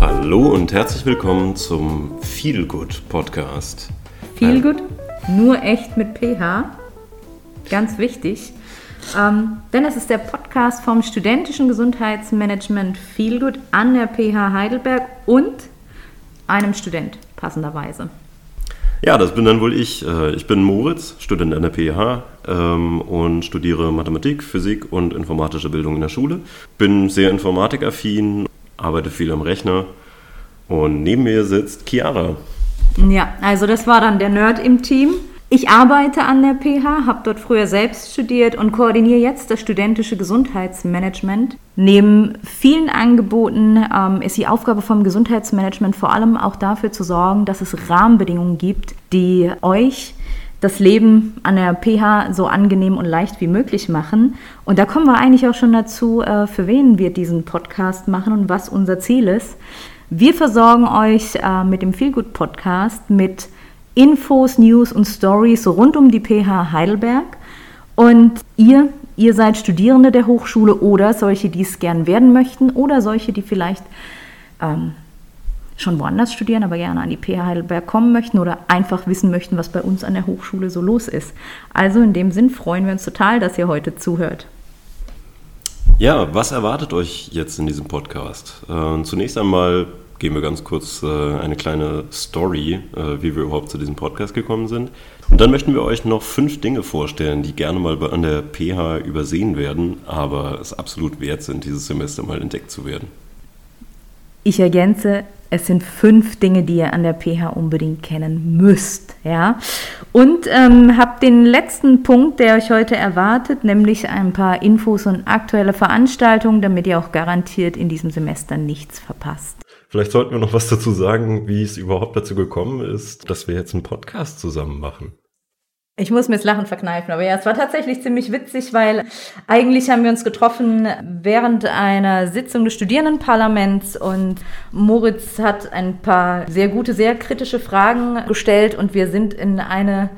Hallo und herzlich willkommen zum Feel Good Podcast. Feel Good, nur echt mit PH. Ganz wichtig. Ähm, denn es ist der Podcast vom studentischen Gesundheitsmanagement Feel Good an der PH Heidelberg und einem Student, passenderweise. Ja, das bin dann wohl ich. Äh, ich bin Moritz, Student an der PH ähm, und studiere Mathematik, Physik und informatische Bildung in der Schule. Bin sehr informatikaffin, arbeite viel am Rechner und neben mir sitzt Chiara. Ja, also das war dann der Nerd im Team. Ich arbeite an der PH, habe dort früher selbst studiert und koordiniere jetzt das studentische Gesundheitsmanagement. Neben vielen Angeboten ähm, ist die Aufgabe vom Gesundheitsmanagement vor allem auch dafür zu sorgen, dass es Rahmenbedingungen gibt, die euch das Leben an der PH so angenehm und leicht wie möglich machen. Und da kommen wir eigentlich auch schon dazu, äh, für wen wir diesen Podcast machen und was unser Ziel ist. Wir versorgen euch äh, mit dem Feelgood Podcast mit Infos, News und Stories rund um die PH Heidelberg. Und ihr, ihr seid Studierende der Hochschule oder solche, die es gern werden möchten oder solche, die vielleicht ähm, schon woanders studieren, aber gerne an die PH Heidelberg kommen möchten oder einfach wissen möchten, was bei uns an der Hochschule so los ist. Also in dem Sinn freuen wir uns total, dass ihr heute zuhört. Ja, was erwartet euch jetzt in diesem Podcast? Äh, zunächst einmal geben wir ganz kurz äh, eine kleine Story, äh, wie wir überhaupt zu diesem Podcast gekommen sind. Und dann möchten wir euch noch fünf Dinge vorstellen, die gerne mal an der PH übersehen werden, aber es absolut wert sind, dieses Semester mal entdeckt zu werden. Ich ergänze, es sind fünf Dinge, die ihr an der PH unbedingt kennen müsst. Ja? Und ähm, habt den letzten Punkt, der euch heute erwartet, nämlich ein paar Infos und aktuelle Veranstaltungen, damit ihr auch garantiert in diesem Semester nichts verpasst. Vielleicht sollten wir noch was dazu sagen, wie es überhaupt dazu gekommen ist, dass wir jetzt einen Podcast zusammen machen. Ich muss mir das Lachen verkneifen, aber ja, es war tatsächlich ziemlich witzig, weil eigentlich haben wir uns getroffen während einer Sitzung des Studierendenparlaments und Moritz hat ein paar sehr gute, sehr kritische Fragen gestellt und wir sind in eine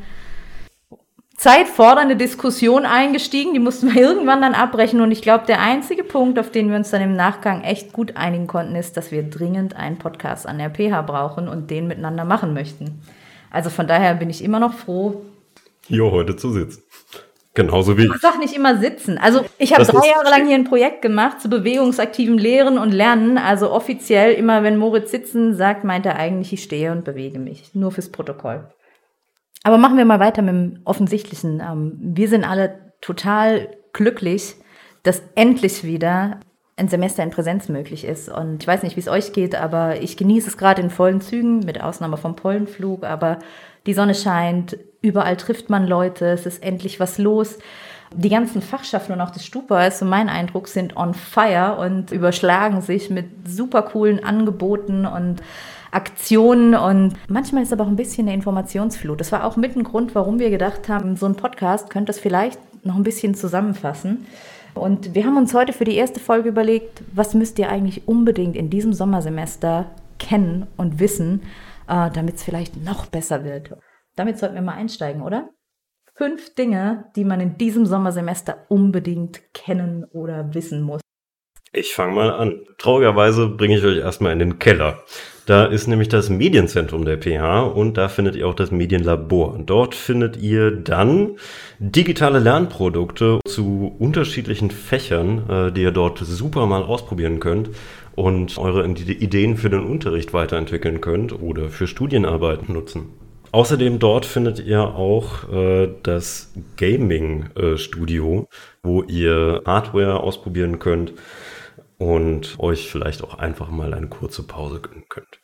zeitfordernde Diskussion eingestiegen. Die mussten wir irgendwann dann abbrechen. Und ich glaube, der einzige Punkt, auf den wir uns dann im Nachgang echt gut einigen konnten, ist, dass wir dringend einen Podcast an der PH brauchen und den miteinander machen möchten. Also von daher bin ich immer noch froh, hier heute zu sitzen. Genauso wie ich. Ich sag nicht immer sitzen. Also ich habe drei Jahre lang hier ein Projekt gemacht zu bewegungsaktivem Lehren und Lernen. Also offiziell immer, wenn Moritz sitzen sagt, meint er eigentlich, ich stehe und bewege mich. Nur fürs Protokoll. Aber machen wir mal weiter mit dem Offensichtlichen. Ähm, wir sind alle total glücklich, dass endlich wieder ein Semester in Präsenz möglich ist. Und ich weiß nicht, wie es euch geht, aber ich genieße es gerade in vollen Zügen, mit Ausnahme vom Pollenflug. Aber die Sonne scheint, überall trifft man Leute, es ist endlich was los. Die ganzen Fachschaften und auch das Stupa, ist so mein Eindruck, sind on fire und überschlagen sich mit super coolen Angeboten und Aktionen und manchmal ist aber auch ein bisschen eine Informationsflut. Das war auch mit ein Grund, warum wir gedacht haben, so ein Podcast könnte das vielleicht noch ein bisschen zusammenfassen. Und wir haben uns heute für die erste Folge überlegt, was müsst ihr eigentlich unbedingt in diesem Sommersemester kennen und wissen, äh, damit es vielleicht noch besser wird. Damit sollten wir mal einsteigen, oder? Fünf Dinge, die man in diesem Sommersemester unbedingt kennen oder wissen muss. Ich fange mal an. Traurigerweise bringe ich euch erstmal in den Keller. Da ist nämlich das Medienzentrum der PH und da findet ihr auch das Medienlabor. Dort findet ihr dann digitale Lernprodukte zu unterschiedlichen Fächern, äh, die ihr dort super mal ausprobieren könnt und eure Ideen für den Unterricht weiterentwickeln könnt oder für Studienarbeiten nutzen. Außerdem dort findet ihr auch äh, das Gaming-Studio, äh, wo ihr Hardware ausprobieren könnt und euch vielleicht auch einfach mal eine kurze Pause gönnen könnt.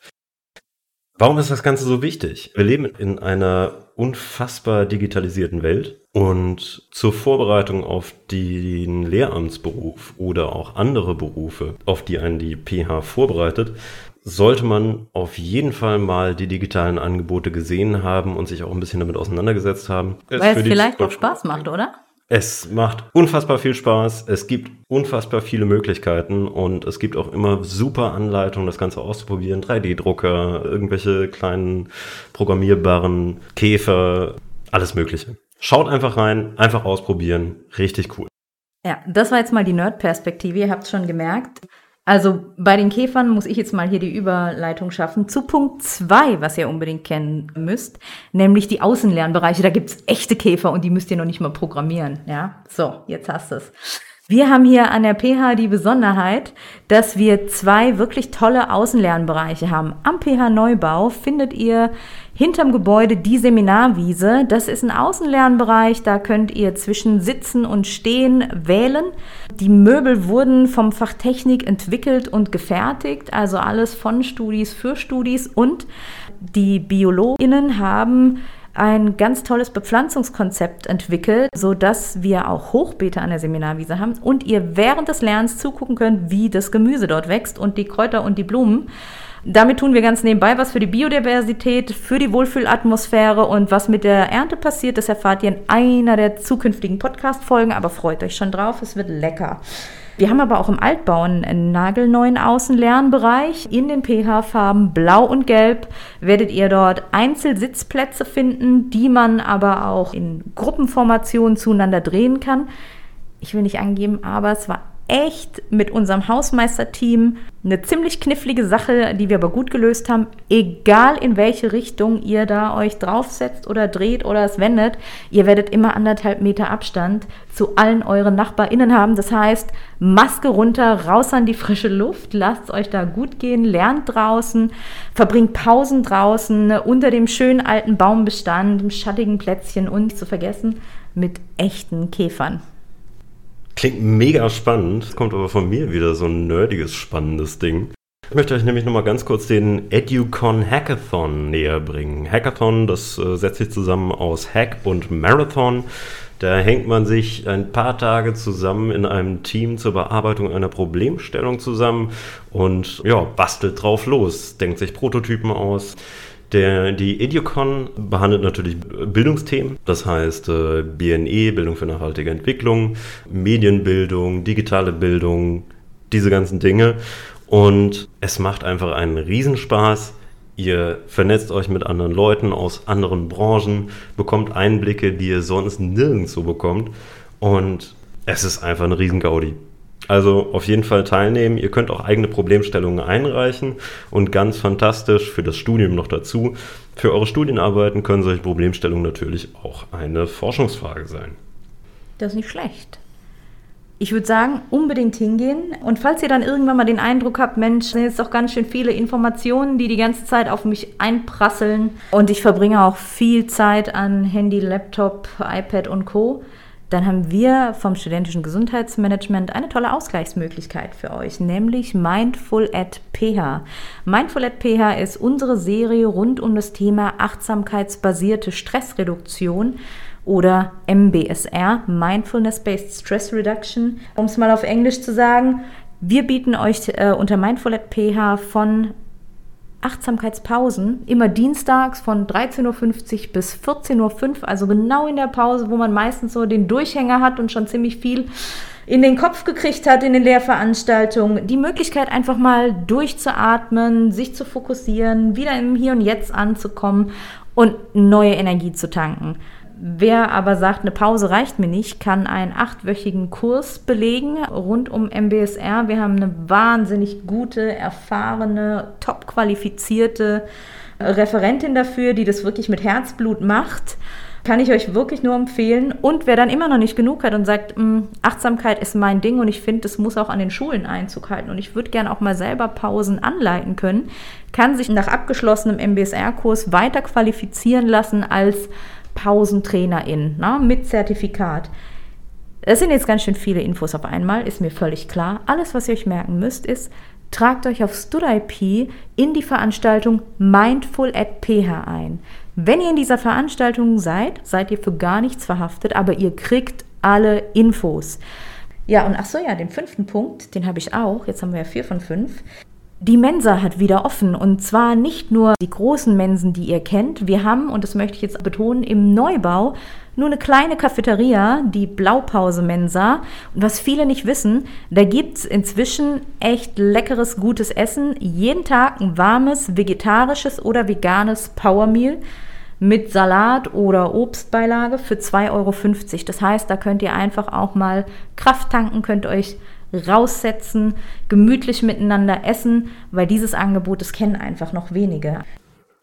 Warum ist das Ganze so wichtig? Wir leben in einer unfassbar digitalisierten Welt und zur Vorbereitung auf den Lehramtsberuf oder auch andere Berufe, auf die einen die PH vorbereitet, sollte man auf jeden Fall mal die digitalen Angebote gesehen haben und sich auch ein bisschen damit auseinandergesetzt haben. Weil es vielleicht auch Spaß macht, oder? Es macht unfassbar viel Spaß, es gibt unfassbar viele Möglichkeiten und es gibt auch immer super Anleitungen, das Ganze auszuprobieren. 3D-Drucker, irgendwelche kleinen programmierbaren Käfer, alles Mögliche. Schaut einfach rein, einfach ausprobieren, richtig cool. Ja, das war jetzt mal die Nerd-Perspektive, ihr habt es schon gemerkt. Also bei den Käfern muss ich jetzt mal hier die Überleitung schaffen zu Punkt zwei, was ihr unbedingt kennen müsst, nämlich die Außenlernbereiche. Da gibt's echte Käfer und die müsst ihr noch nicht mal programmieren. Ja, so, jetzt hast du es. Wir haben hier an der PH die Besonderheit, dass wir zwei wirklich tolle Außenlernbereiche haben. Am PH Neubau findet ihr hinterm Gebäude die Seminarwiese. Das ist ein Außenlernbereich, da könnt ihr zwischen Sitzen und Stehen wählen. Die Möbel wurden vom Fach Technik entwickelt und gefertigt, also alles von Studis für Studis und die BiologInnen haben ein ganz tolles Bepflanzungskonzept entwickelt, so dass wir auch Hochbeete an der Seminarwiese haben und ihr während des Lernens zugucken könnt, wie das Gemüse dort wächst und die Kräuter und die Blumen. Damit tun wir ganz nebenbei was für die Biodiversität, für die Wohlfühlatmosphäre und was mit der Ernte passiert, das erfahrt ihr in einer der zukünftigen Podcast-Folgen, aber freut euch schon drauf, es wird lecker. Wir haben aber auch im Altbau einen nagelneuen Außenlernbereich. In den pH-Farben Blau und Gelb werdet ihr dort Einzelsitzplätze finden, die man aber auch in Gruppenformationen zueinander drehen kann. Ich will nicht angeben, aber es war echt mit unserem Hausmeisterteam eine ziemlich knifflige Sache, die wir aber gut gelöst haben. Egal in welche Richtung ihr da euch draufsetzt oder dreht oder es wendet, ihr werdet immer anderthalb Meter Abstand zu allen euren NachbarInnen haben. Das heißt, Maske runter, raus an die frische Luft, lasst euch da gut gehen, lernt draußen, verbringt Pausen draußen, unter dem schönen alten Baumbestand, im schattigen Plätzchen und nicht zu vergessen mit echten Käfern. Klingt mega spannend, kommt aber von mir wieder so ein nerdiges, spannendes Ding. Ich möchte euch nämlich nochmal ganz kurz den EduCon Hackathon näher bringen. Hackathon, das äh, setzt sich zusammen aus Hack und Marathon. Da hängt man sich ein paar Tage zusammen in einem Team zur Bearbeitung einer Problemstellung zusammen und ja, bastelt drauf los, denkt sich Prototypen aus, der, die Educon behandelt natürlich Bildungsthemen, das heißt äh, BNE, Bildung für nachhaltige Entwicklung, Medienbildung, digitale Bildung, diese ganzen Dinge. Und es macht einfach einen Riesenspaß. Ihr vernetzt euch mit anderen Leuten aus anderen Branchen, bekommt Einblicke, die ihr sonst nirgends so bekommt. Und es ist einfach eine Riesengaudi. Also auf jeden Fall teilnehmen. Ihr könnt auch eigene Problemstellungen einreichen und ganz fantastisch für das Studium noch dazu. Für eure Studienarbeiten können solche Problemstellungen natürlich auch eine Forschungsfrage sein. Das ist nicht schlecht. Ich würde sagen, unbedingt hingehen. Und falls ihr dann irgendwann mal den Eindruck habt, Mensch, sind jetzt doch ganz schön viele Informationen, die die ganze Zeit auf mich einprasseln. Und ich verbringe auch viel Zeit an Handy, Laptop, iPad und Co dann haben wir vom studentischen Gesundheitsmanagement eine tolle Ausgleichsmöglichkeit für euch, nämlich Mindful at PH. Mindful at PH ist unsere Serie rund um das Thema achtsamkeitsbasierte Stressreduktion oder MBSR, Mindfulness-Based Stress Reduction. Um es mal auf Englisch zu sagen, wir bieten euch äh, unter Mindful at PH von Achtsamkeitspausen, immer dienstags von 13.50 Uhr bis 14.05 Uhr, also genau in der Pause, wo man meistens so den Durchhänger hat und schon ziemlich viel in den Kopf gekriegt hat in den Lehrveranstaltungen, die Möglichkeit einfach mal durchzuatmen, sich zu fokussieren, wieder im Hier und Jetzt anzukommen und neue Energie zu tanken. Wer aber sagt, eine Pause reicht mir nicht, kann einen achtwöchigen Kurs belegen rund um MBSR. Wir haben eine wahnsinnig gute, erfahrene, top qualifizierte Referentin dafür, die das wirklich mit Herzblut macht. Kann ich euch wirklich nur empfehlen. Und wer dann immer noch nicht genug hat und sagt, hm, Achtsamkeit ist mein Ding und ich finde, das muss auch an den Schulen Einzug halten und ich würde gerne auch mal selber Pausen anleiten können, kann sich nach abgeschlossenem MBSR-Kurs weiter qualifizieren lassen als Pausentrainerin ne, mit Zertifikat. Das sind jetzt ganz schön viele Infos auf einmal, ist mir völlig klar. Alles, was ihr euch merken müsst, ist, tragt euch auf StudIP in die Veranstaltung Mindful at PH ein. Wenn ihr in dieser Veranstaltung seid, seid ihr für gar nichts verhaftet, aber ihr kriegt alle Infos. Ja, und ach so, ja, den fünften Punkt, den habe ich auch. Jetzt haben wir ja vier von fünf. Die Mensa hat wieder offen und zwar nicht nur die großen Mensen, die ihr kennt. Wir haben, und das möchte ich jetzt betonen, im Neubau nur eine kleine Cafeteria, die Blaupause Mensa. Und was viele nicht wissen, da gibt es inzwischen echt leckeres, gutes Essen. Jeden Tag ein warmes, vegetarisches oder veganes Powermeal. mit Salat oder Obstbeilage für 2,50 Euro. Das heißt, da könnt ihr einfach auch mal Kraft tanken, könnt euch raussetzen, gemütlich miteinander essen, weil dieses Angebot, das kennen einfach noch wenige.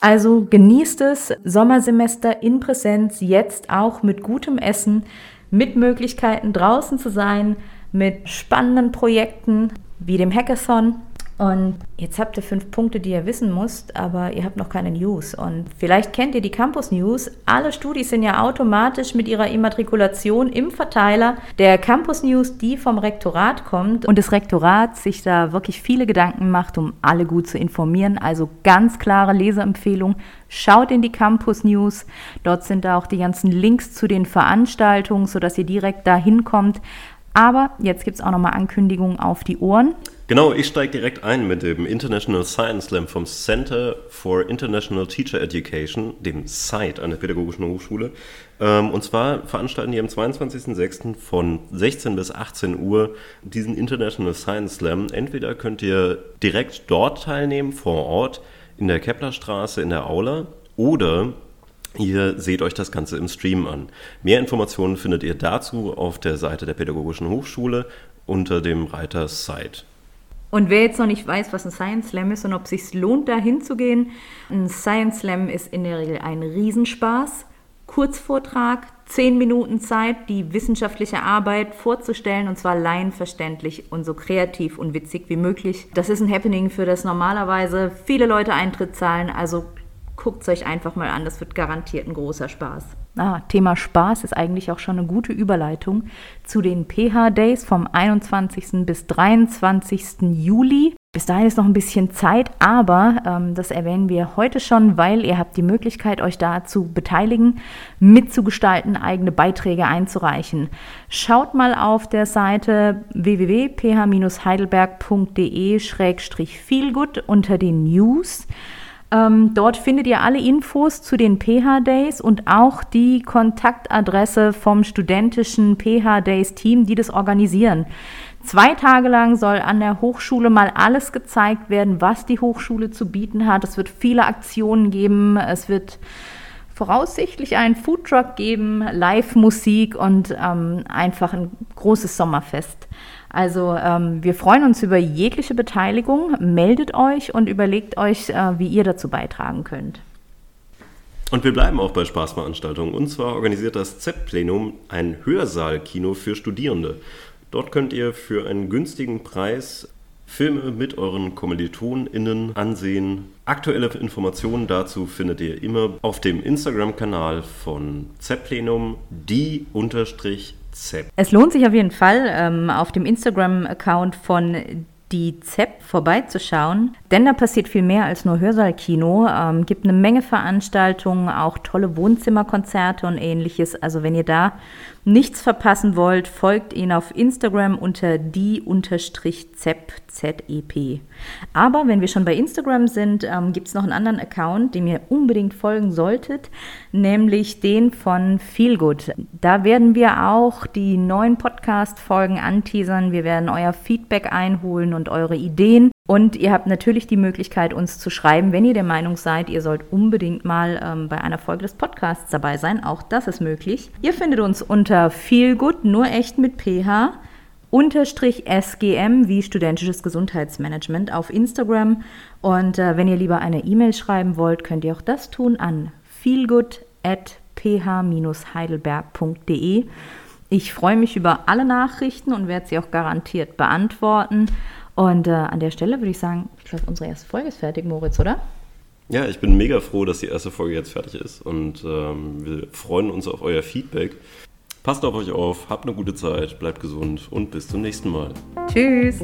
Also genießt es, Sommersemester in Präsenz, jetzt auch mit gutem Essen, mit Möglichkeiten draußen zu sein, mit spannenden Projekten wie dem Hackathon und jetzt habt ihr fünf Punkte, die ihr wissen müsst, aber ihr habt noch keine News. Und vielleicht kennt ihr die Campus News. Alle Studis sind ja automatisch mit ihrer Immatrikulation im Verteiler der Campus News, die vom Rektorat kommt. Und das Rektorat sich da wirklich viele Gedanken macht, um alle gut zu informieren. Also ganz klare Leseempfehlung. Schaut in die Campus News. Dort sind da auch die ganzen Links zu den Veranstaltungen, sodass ihr direkt da hinkommt. Aber jetzt gibt es auch nochmal Ankündigungen auf die Ohren. Genau, ich steige direkt ein mit dem International Science Slam vom Center for International Teacher Education, dem SITE an der Pädagogischen Hochschule. Ähm, und zwar veranstalten die am 22.06. von 16 bis 18 Uhr diesen International Science Slam. Entweder könnt ihr direkt dort teilnehmen, vor Ort, in der Keplerstraße, in der Aula, oder Ihr seht euch das Ganze im Stream an. Mehr Informationen findet ihr dazu auf der Seite der Pädagogischen Hochschule unter dem Reiter Site. Und wer jetzt noch nicht weiß, was ein Science Slam ist und ob es sich lohnt, da hinzugehen, ein Science Slam ist in der Regel ein Riesenspaß. Kurzvortrag, zehn Minuten Zeit, die wissenschaftliche Arbeit vorzustellen und zwar laienverständlich und so kreativ und witzig wie möglich. Das ist ein Happening, für das normalerweise viele Leute Eintritt zahlen, also guckt es euch einfach mal an, das wird garantiert ein großer Spaß. Ah, Thema Spaß ist eigentlich auch schon eine gute Überleitung zu den PH-Days vom 21. bis 23. Juli. Bis dahin ist noch ein bisschen Zeit, aber ähm, das erwähnen wir heute schon, weil ihr habt die Möglichkeit, euch da zu beteiligen, mitzugestalten, eigene Beiträge einzureichen. Schaut mal auf der Seite www.ph-heidelberg.de-feelgood unter den News. Ähm, dort findet ihr alle Infos zu den PH Days und auch die Kontaktadresse vom studentischen PH Days Team, die das organisieren. Zwei Tage lang soll an der Hochschule mal alles gezeigt werden, was die Hochschule zu bieten hat. Es wird viele Aktionen geben. Es wird voraussichtlich einen Foodtruck geben, Live-Musik und ähm, einfach ein großes Sommerfest. Also ähm, wir freuen uns über jegliche Beteiligung. Meldet euch und überlegt euch, äh, wie ihr dazu beitragen könnt. Und wir bleiben auch bei Spaßveranstaltungen. Und zwar organisiert das ZEP-Plenum ein Hörsaal-Kino für Studierende. Dort könnt ihr für einen günstigen Preis Filme mit euren KommilitonInnen ansehen. Aktuelle Informationen dazu findet ihr immer auf dem Instagram-Kanal von ZEP-Plenum, die unterstrich ZEP. Es lohnt sich auf jeden Fall, ähm, auf dem Instagram-Account von die ZEP vorbeizuschauen, denn da passiert viel mehr als nur Hörsaalkino. Ähm, gibt eine Menge Veranstaltungen, auch tolle Wohnzimmerkonzerte und ähnliches. Also wenn ihr da nichts verpassen wollt, folgt ihnen auf Instagram unter die-zep, Z-E-P. Aber wenn wir schon bei Instagram sind, ähm, gibt es noch einen anderen Account, dem ihr unbedingt folgen solltet, nämlich den von Feelgood. Da werden wir auch die neuen Podcast-Folgen anteasern. Wir werden euer Feedback einholen und eure Ideen. Und ihr habt natürlich die Möglichkeit, uns zu schreiben, wenn ihr der Meinung seid, ihr sollt unbedingt mal ähm, bei einer Folge des Podcasts dabei sein. Auch das ist möglich. Ihr findet uns unter Feelgood, nur echt mit PH, unterstrich SGM wie studentisches Gesundheitsmanagement auf Instagram. Und äh, wenn ihr lieber eine E-Mail schreiben wollt, könnt ihr auch das tun an feelgood at ph-heidelberg.de. Ich freue mich über alle Nachrichten und werde sie auch garantiert beantworten. Und äh, an der Stelle würde ich sagen, ich glaube, unsere erste Folge ist fertig, Moritz, oder? Ja, ich bin mega froh, dass die erste Folge jetzt fertig ist und ähm, wir freuen uns auf euer Feedback. Passt auf euch auf, habt eine gute Zeit, bleibt gesund und bis zum nächsten Mal. Tschüss.